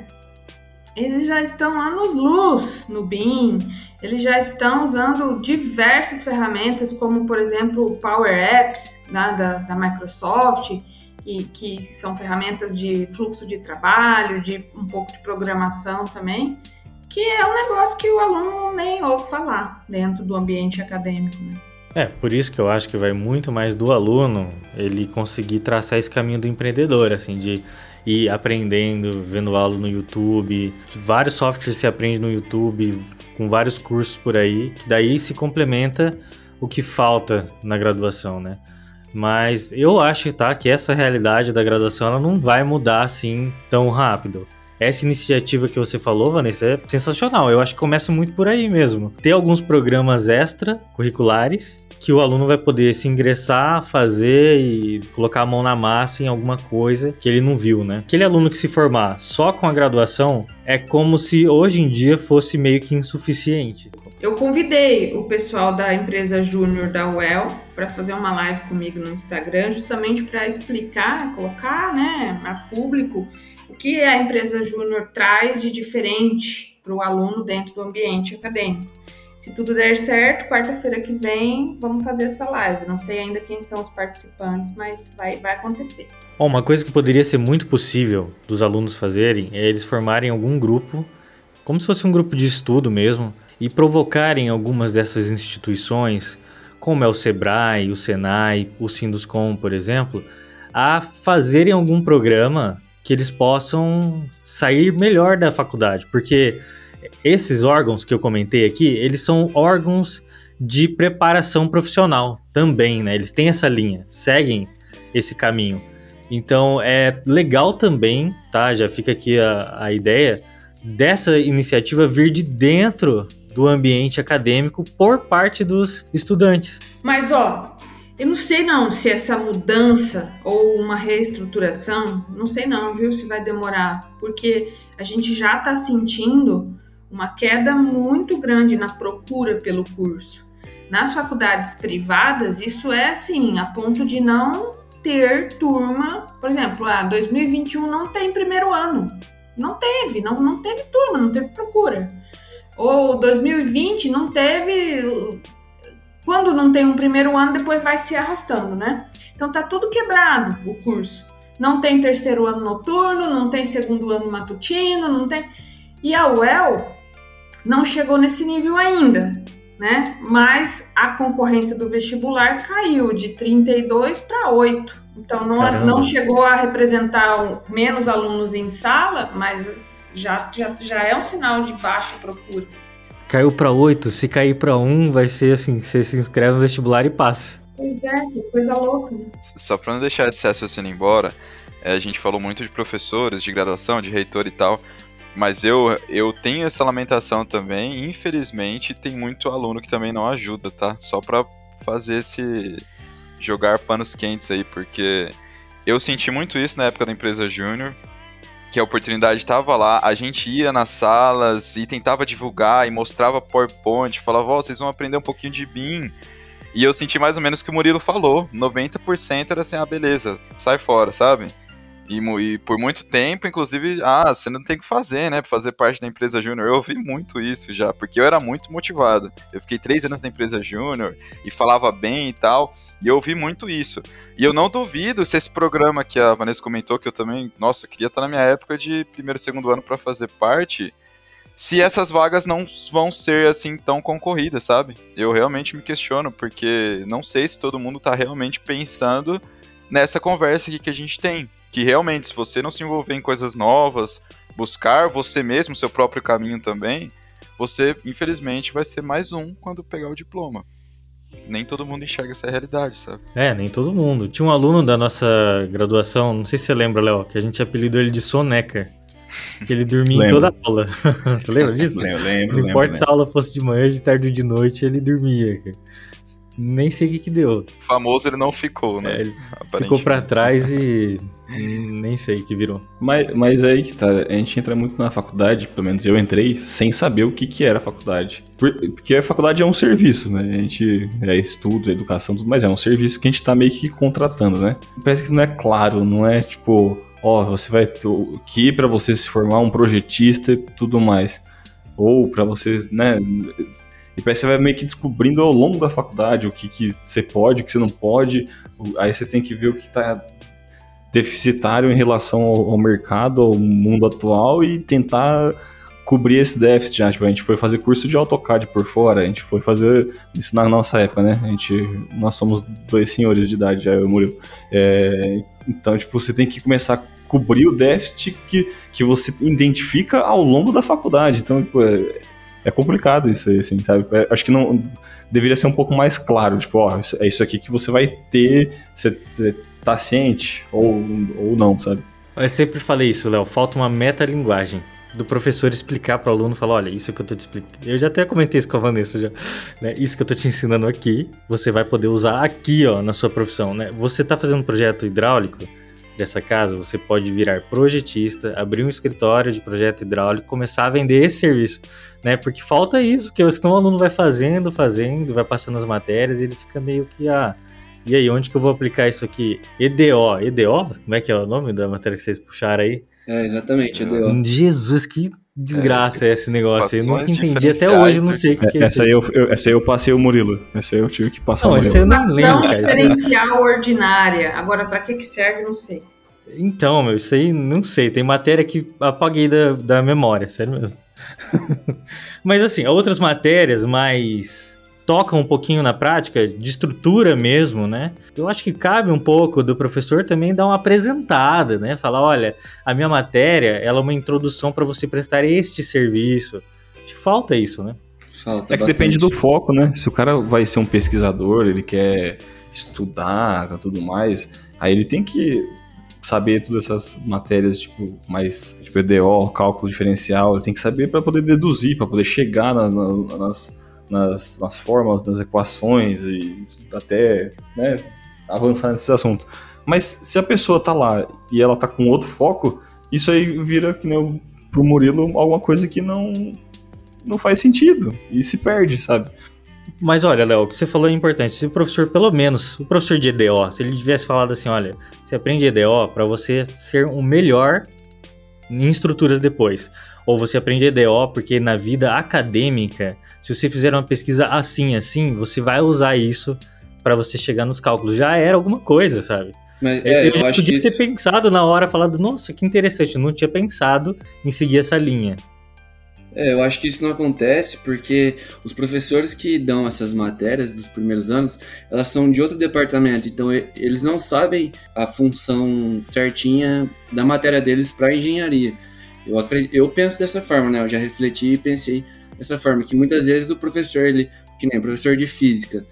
eles já estão anos luz no BIM, eles já estão usando diversas ferramentas, como por exemplo o Power Apps né, da, da Microsoft, e que são ferramentas de fluxo de trabalho, de um pouco de programação também, que é um negócio que o aluno nem ouve falar dentro do ambiente acadêmico. Né? É, por isso que eu acho que vai muito mais do aluno ele conseguir traçar esse caminho do empreendedor, assim, de ir aprendendo, vendo aula no YouTube. Vários softwares se aprende no YouTube, com vários cursos por aí, que daí se complementa o que falta na graduação, né? Mas eu acho, tá, que essa realidade da graduação ela não vai mudar assim tão rápido. Essa iniciativa que você falou, Vanessa, é sensacional. Eu acho que começa muito por aí mesmo. Ter alguns programas extra curriculares que o aluno vai poder se ingressar, fazer e colocar a mão na massa em alguma coisa que ele não viu, né? Aquele aluno que se formar só com a graduação é como se hoje em dia fosse meio que insuficiente. Eu convidei o pessoal da empresa Júnior da UEL para fazer uma live comigo no Instagram, justamente para explicar, colocar, né, a público o que a empresa Júnior traz de diferente para o aluno dentro do ambiente acadêmico. Se tudo der certo, quarta-feira que vem vamos fazer essa live. Não sei ainda quem são os participantes, mas vai, vai acontecer. Bom, uma coisa que poderia ser muito possível dos alunos fazerem é eles formarem algum grupo, como se fosse um grupo de estudo mesmo, e provocarem algumas dessas instituições, como é o Sebrae, o Senai, o Sinduscom, por exemplo, a fazerem algum programa que eles possam sair melhor da faculdade, porque esses órgãos que eu comentei aqui, eles são órgãos de preparação profissional também, né? Eles têm essa linha, seguem esse caminho. Então é legal também, tá? Já fica aqui a, a ideia dessa iniciativa vir de dentro do ambiente acadêmico por parte dos estudantes. Mas ó, eu não sei não se essa mudança ou uma reestruturação, não sei não, viu, se vai demorar, porque a gente já está sentindo uma queda muito grande na procura pelo curso. Nas faculdades privadas, isso é assim, a ponto de não ter turma, por exemplo, ah, 2021 não tem primeiro ano. Não teve, não, não teve turma, não teve procura. Ou 2020 não teve. Quando não tem um primeiro ano, depois vai se arrastando, né? Então tá tudo quebrado o curso. Não tem terceiro ano noturno, não tem segundo ano matutino, não tem. E a UEL não chegou nesse nível ainda, né? Mas a concorrência do vestibular caiu de 32 para 8. Então não, não chegou a representar menos alunos em sala, mas já, já, já é um sinal de baixa procura. Caiu para 8, se cair para 1, vai ser assim, você se inscreve no vestibular e passa. Pois é, que coisa louca. Né? Só para não deixar esse raciocínio embora, é, a gente falou muito de professores, de graduação, de reitor e tal, mas eu, eu tenho essa lamentação também, infelizmente tem muito aluno que também não ajuda, tá? Só para fazer esse jogar panos quentes aí, porque eu senti muito isso na época da empresa Júnior, que a oportunidade estava lá, a gente ia nas salas e tentava divulgar e mostrava PowerPoint, falava, oh, vocês vão aprender um pouquinho de BIM. E eu senti mais ou menos o que o Murilo falou, 90% era assim, ah, beleza, sai fora, sabe? E, e, por muito tempo, inclusive, ah, você não tem que fazer, né? Fazer parte da empresa Júnior. Eu ouvi muito isso já, porque eu era muito motivado. Eu fiquei três anos na empresa Júnior e falava bem e tal. E eu ouvi muito isso. E eu não duvido se esse programa que a Vanessa comentou, que eu também, nossa, eu queria estar na minha época de primeiro e segundo ano para fazer parte, se essas vagas não vão ser assim tão concorridas, sabe? Eu realmente me questiono, porque não sei se todo mundo está realmente pensando nessa conversa aqui que a gente tem. Que realmente, se você não se envolver em coisas novas, buscar você mesmo, seu próprio caminho também, você, infelizmente, vai ser mais um quando pegar o diploma nem todo mundo enxerga essa realidade, sabe? É, nem todo mundo. Tinha um aluno da nossa graduação, não sei se você lembra, Léo, que a gente apelidou ele de soneca. Que ele dormia em toda a aula. você lembra disso? Eu lembro, Não importa se a aula fosse de manhã, de tarde ou de noite, ele dormia. Nem sei o que, que deu. Famoso ele não ficou, né? É, ele ficou para trás e nem sei o que virou. Mas, mas é aí que tá, a gente entra muito na faculdade, pelo menos eu entrei, sem saber o que, que era a faculdade. Porque a faculdade é um serviço, né? A gente é estudo, é educação, tudo, mas é um serviço que a gente tá meio que contratando, né? Parece que não é claro, não é tipo, ó, você vai ter que para você se formar um projetista e tudo mais. Ou para você, né, e parece que você vai meio que descobrindo ao longo da faculdade o que, que você pode, o que você não pode. Aí você tem que ver o que está deficitário em relação ao, ao, mercado, ao mundo atual e tentar cobrir esse déficit. Né? Tipo, a gente foi fazer curso de AutoCAD por fora, a gente foi fazer isso na nossa época, né? A gente, nós somos dois senhores de idade, já eu e o Murilo. É, então, tipo, você tem que começar cobrir o déficit que, que você identifica ao longo da faculdade. Então, tipo, é, é complicado isso aí, assim, sabe? É, acho que não deveria ser um pouco mais claro, tipo, ó, isso, é isso aqui que você vai ter, você, você tá ciente ou, ou não, sabe? Eu sempre falei isso, Léo, falta uma metalinguagem do professor explicar para o aluno, falar, olha, isso que eu tô te explicando. Eu já até comentei isso com a Vanessa já, né? Isso que eu tô te ensinando aqui, você vai poder usar aqui, ó, na sua profissão, né? Você tá fazendo um projeto hidráulico, dessa casa, você pode virar projetista, abrir um escritório de projeto hidráulico, começar a vender esse serviço, né? Porque falta isso, porque senão o aluno vai fazendo, fazendo, vai passando as matérias e ele fica meio que, ah, e aí, onde que eu vou aplicar isso aqui? EDO, EDO? Como é que é o nome da matéria que vocês puxaram aí? É, exatamente, EDO. Jesus, que desgraça é, esse negócio. Eu nunca entendi até hoje, eu não sei o que, que é essa. Aí eu, eu, essa aí eu passei o Murilo. Essa aí eu tive que passar não, o Murilo. Não, essa eu nem lembro, cara. diferencial ordinária. Agora, para que que serve, não sei. Então, meu, isso aí não sei. Tem matéria que apaguei da, da memória, sério mesmo. Mas assim, outras matérias mais tocam um pouquinho na prática, de estrutura mesmo, né? Eu acho que cabe um pouco do professor também dar uma apresentada, né? Falar, olha, a minha matéria, ela é uma introdução para você prestar este serviço. Acho que falta isso, né? Falta É que bastante. depende do foco, né? Se o cara vai ser um pesquisador, ele quer estudar tudo mais, aí ele tem que saber todas essas matérias, tipo, mais, tipo, EDO, cálculo diferencial, ele tem que saber para poder deduzir, para poder chegar na- na- nas, nas, nas formas, nas equações e até, né, avançar nesse assunto. Mas se a pessoa tá lá e ela tá com outro foco, isso aí vira, que nem o- pro Murilo, alguma coisa que não, não faz sentido e se perde, sabe? Mas olha, Léo, o que você falou é importante. Se o professor, pelo menos, o professor de EDO, se ele tivesse falado assim, olha, você aprende EDO para você ser um melhor em estruturas depois. Ou você aprende EDO porque na vida acadêmica, se você fizer uma pesquisa assim, assim, você vai usar isso para você chegar nos cálculos. Já era alguma coisa, sabe? Mas, é, eu eu já acho que podia ter isso... pensado na hora, falado, nossa, que interessante, eu não tinha pensado em seguir essa linha. É, eu acho que isso não acontece porque os professores que dão essas matérias dos primeiros anos, elas são de outro departamento, então eles não sabem a função certinha da matéria deles para engenharia. Eu, acredito, eu penso dessa forma, né? Eu já refleti e pensei dessa forma, que muitas vezes o professor, ele, que nem professor de física,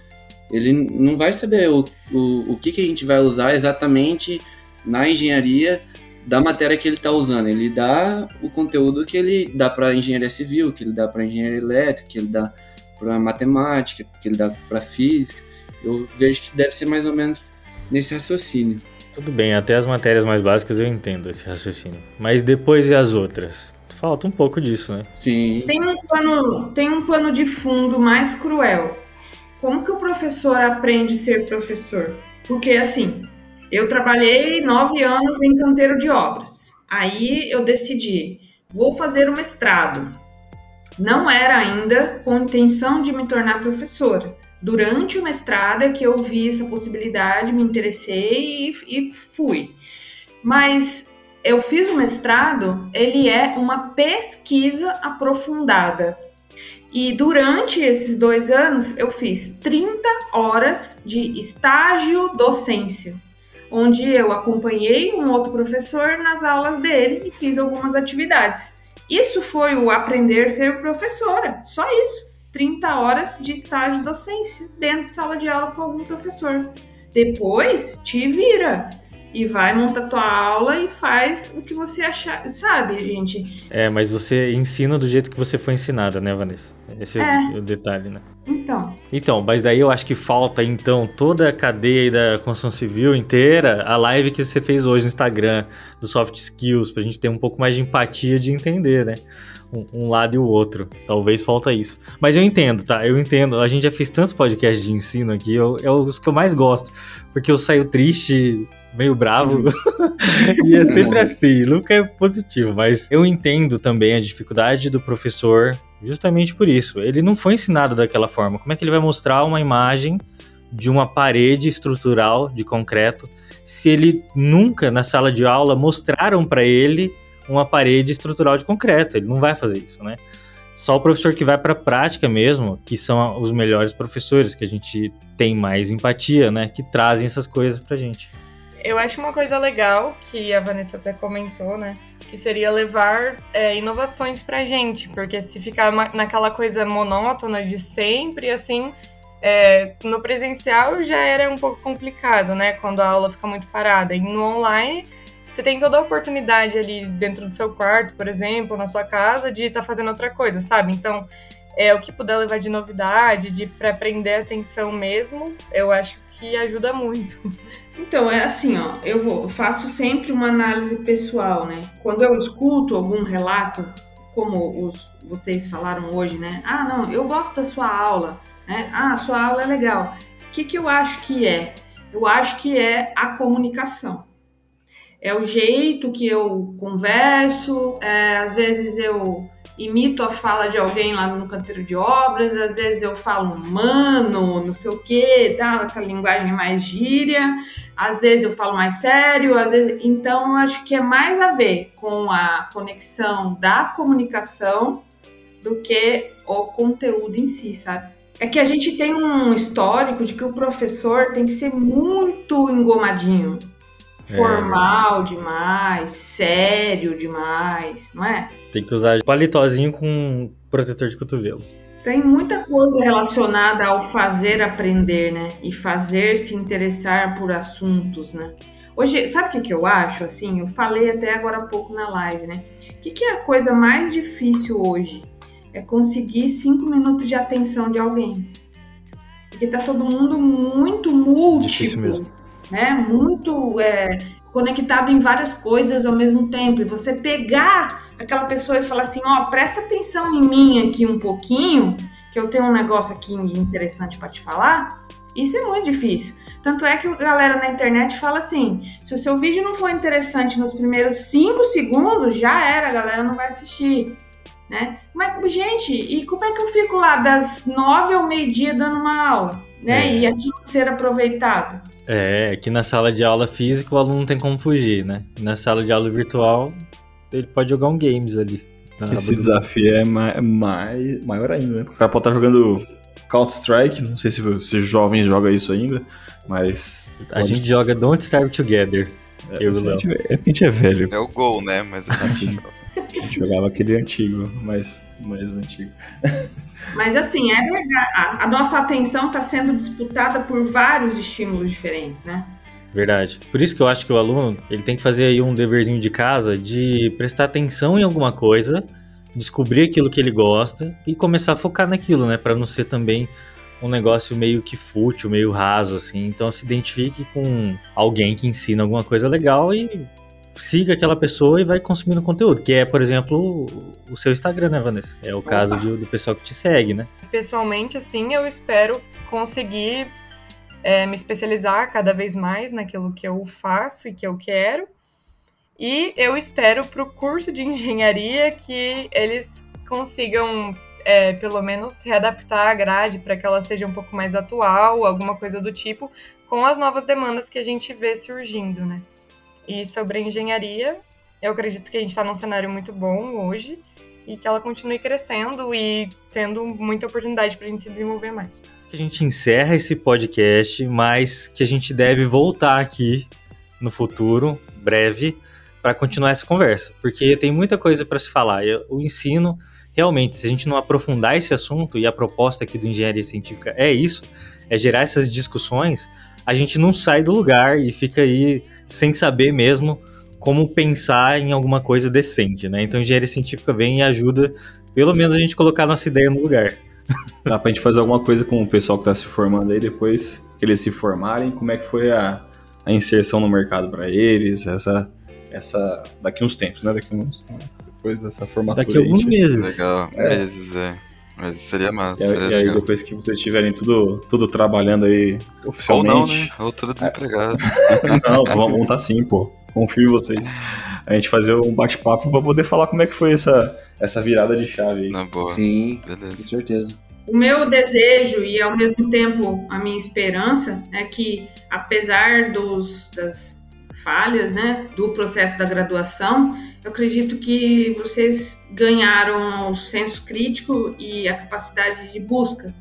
ele não vai saber o, o, o que, que a gente vai usar exatamente na engenharia da matéria que ele está usando. Ele dá o conteúdo que ele dá para engenharia civil, que ele dá para engenharia elétrica, que ele dá para matemática, que ele dá para física. Eu vejo que deve ser mais ou menos nesse raciocínio. Tudo bem, até as matérias mais básicas eu entendo esse raciocínio. Mas depois e as outras? Falta um pouco disso, né? Sim. Tem um pano, tem um pano de fundo mais cruel. Como que o professor aprende a ser professor? Porque assim, eu trabalhei nove anos em canteiro de obras. Aí eu decidi, vou fazer o mestrado. Não era ainda com intenção de me tornar professora. Durante o mestrado é que eu vi essa possibilidade, me interessei e, e fui. Mas eu fiz o mestrado, ele é uma pesquisa aprofundada. E durante esses dois anos, eu fiz 30 horas de estágio docência, onde eu acompanhei um outro professor nas aulas dele e fiz algumas atividades. Isso foi o aprender a ser professora, só isso. 30 horas de estágio docência dentro de sala de aula com algum professor. Depois, te vira e vai montar tua aula e faz o que você achar, sabe, gente? É, mas você ensina do jeito que você foi ensinada, né, Vanessa? Esse é, É. o detalhe, né? Então, Então, mas daí eu acho que falta, então, toda a cadeia da construção civil inteira, a live que você fez hoje no Instagram, do Soft Skills, pra gente ter um pouco mais de empatia de entender, né? Um, um lado e o outro. Talvez falta isso. Mas eu entendo, tá? Eu entendo. A gente já fez tantos podcasts de ensino aqui, eu, é os que eu mais gosto. Porque eu saio triste, meio bravo. e é sempre assim, nunca é positivo. Mas eu entendo também a dificuldade do professor justamente por isso. Ele não foi ensinado daquela forma. Como é que ele vai mostrar uma imagem de uma parede estrutural de concreto se ele nunca na sala de aula mostraram para ele uma parede estrutural de concreto? Ele não vai fazer isso, né? Só o professor que vai para a prática mesmo, que são os melhores professores, que a gente tem mais empatia, né? Que trazem essas coisas pra gente. Eu acho uma coisa legal, que a Vanessa até comentou, né? Que seria levar é, inovações pra gente, porque se ficar naquela coisa monótona de sempre, assim, é, no presencial já era um pouco complicado, né? Quando a aula fica muito parada. E no online, você tem toda a oportunidade ali dentro do seu quarto, por exemplo, na sua casa, de estar fazendo outra coisa, sabe? Então, é o que puder levar de novidade, de para prender atenção mesmo, eu acho que ajuda muito. Então, é assim, ó, eu vou, faço sempre uma análise pessoal, né? Quando eu escuto algum relato, como os, vocês falaram hoje, né? Ah, não, eu gosto da sua aula, né? Ah, a sua aula é legal. O que, que eu acho que é? Eu acho que é a comunicação. É o jeito que eu converso, é, às vezes eu imito a fala de alguém lá no canteiro de obras, às vezes eu falo mano, não sei o que, tal, essa linguagem mais gíria, às vezes eu falo mais sério, às vezes. Então eu acho que é mais a ver com a conexão da comunicação do que o conteúdo em si, sabe? É que a gente tem um histórico de que o professor tem que ser muito engomadinho. Formal demais, sério demais, não é? Tem que usar paletózinho com protetor de cotovelo. Tem muita coisa relacionada ao fazer aprender, né? E fazer se interessar por assuntos, né? Hoje, sabe o que, que eu acho? Assim, eu falei até agora há pouco na live, né? O que, que é a coisa mais difícil hoje? É conseguir cinco minutos de atenção de alguém. Porque tá todo mundo muito múltiplo, né? Muito é, conectado em várias coisas ao mesmo tempo. E você pegar aquela pessoa e falar assim, ó, oh, presta atenção em mim aqui um pouquinho, que eu tenho um negócio aqui interessante para te falar. Isso é muito difícil. Tanto é que a galera na internet fala assim: se o seu vídeo não for interessante nos primeiros cinco segundos, já era, a galera não vai assistir. Né? Mas, gente, e como é que eu fico lá das nove ao meio-dia dando uma aula? Né? É. E aquilo ser aproveitado? É, que na sala de aula física o aluno não tem como fugir, né? Na sala de aula virtual, ele pode jogar um games ali. Esse desafio é mais, mais, maior ainda, né? O cara pode estar jogando Counter-Strike, não sei se os jovens jogam isso ainda, mas... A gente joga Don't Starve Together. É, eu é porque a gente é velho. É o gol, né? Mas assim. a gente jogava aquele antigo, mais, mais antigo. Mas assim, é verdade. A nossa atenção está sendo disputada por vários estímulos diferentes, né? Verdade. Por isso que eu acho que o aluno ele tem que fazer aí um deverzinho de casa de prestar atenção em alguma coisa, descobrir aquilo que ele gosta e começar a focar naquilo, né? Para não ser também um negócio meio que fútil, meio raso, assim. Então se identifique com alguém que ensina alguma coisa legal e siga aquela pessoa e vai consumindo conteúdo, que é, por exemplo, o seu Instagram, né, Vanessa? É o caso de, do pessoal que te segue, né? Pessoalmente, assim, eu espero conseguir é, me especializar cada vez mais naquilo que eu faço e que eu quero. E eu espero para o curso de engenharia que eles consigam, é, pelo menos, readaptar a grade para que ela seja um pouco mais atual, alguma coisa do tipo, com as novas demandas que a gente vê surgindo, né? E sobre a engenharia, eu acredito que a gente está num cenário muito bom hoje e que ela continue crescendo e tendo muita oportunidade para a gente se desenvolver mais que a gente encerra esse podcast, mas que a gente deve voltar aqui no futuro, breve, para continuar essa conversa, porque tem muita coisa para se falar. O ensino, realmente, se a gente não aprofundar esse assunto, e a proposta aqui do Engenharia Científica é isso, é gerar essas discussões, a gente não sai do lugar e fica aí sem saber mesmo como pensar em alguma coisa decente, né? Então, engenharia científica vem e ajuda, pelo menos, a gente colocar nossa ideia no lugar. Dá pra gente fazer alguma coisa com o pessoal que tá se formando aí depois que eles se formarem, como é que foi a, a inserção no mercado para eles, essa, essa. Daqui uns tempos, né? Daqui uns. Depois dessa formatura. Daqui alguns meses. Legal, é. meses, é. Mas seria massa. E, seria e aí, depois que vocês estiverem tudo, tudo trabalhando aí oficialmente. Ou não, né? Ou tudo desempregado. não, vamos estar tá sim, pô. Confio em vocês. A gente fazer um bate-papo pra poder falar como é que foi essa, essa virada de chave aí. Na boa. Sim, Beleza. com certeza. O meu desejo e ao mesmo tempo a minha esperança é que, apesar dos, das falhas, né, do processo da graduação, eu acredito que vocês ganharam o senso crítico e a capacidade de busca,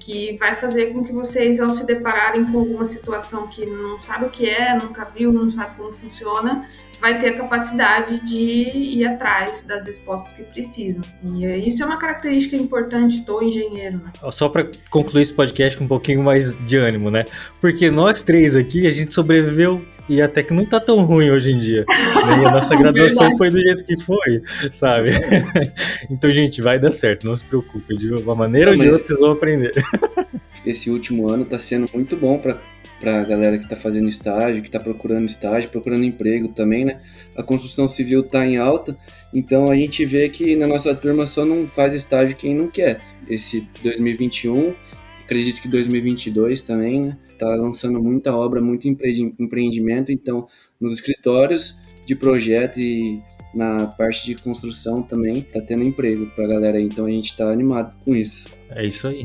que vai fazer com que vocês, ao se depararem com alguma situação que não sabe o que é, nunca viu, não sabe como funciona, vai ter a capacidade de ir atrás das respostas que precisam. E isso é uma característica importante do engenheiro. Né? Só para concluir esse podcast com um pouquinho mais de ânimo, né? Porque nós três aqui, a gente sobreviveu e até que não tá tão ruim hoje em dia. Né? E a nossa graduação foi do jeito que foi, sabe? então, gente, vai dar certo, não se preocupe. De uma maneira não, ou de outra, vocês vão aprender. Esse último ano tá sendo muito bom para para a galera que está fazendo estágio, que está procurando estágio, procurando emprego também, né? A construção civil está em alta, então a gente vê que na nossa turma só não faz estágio quem não quer. Esse 2021, acredito que 2022 também, né? Tá lançando muita obra, muito empreendimento, então nos escritórios de projeto e na parte de construção também tá tendo emprego para a galera, então a gente está animado com isso. É isso aí.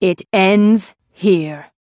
It ends here.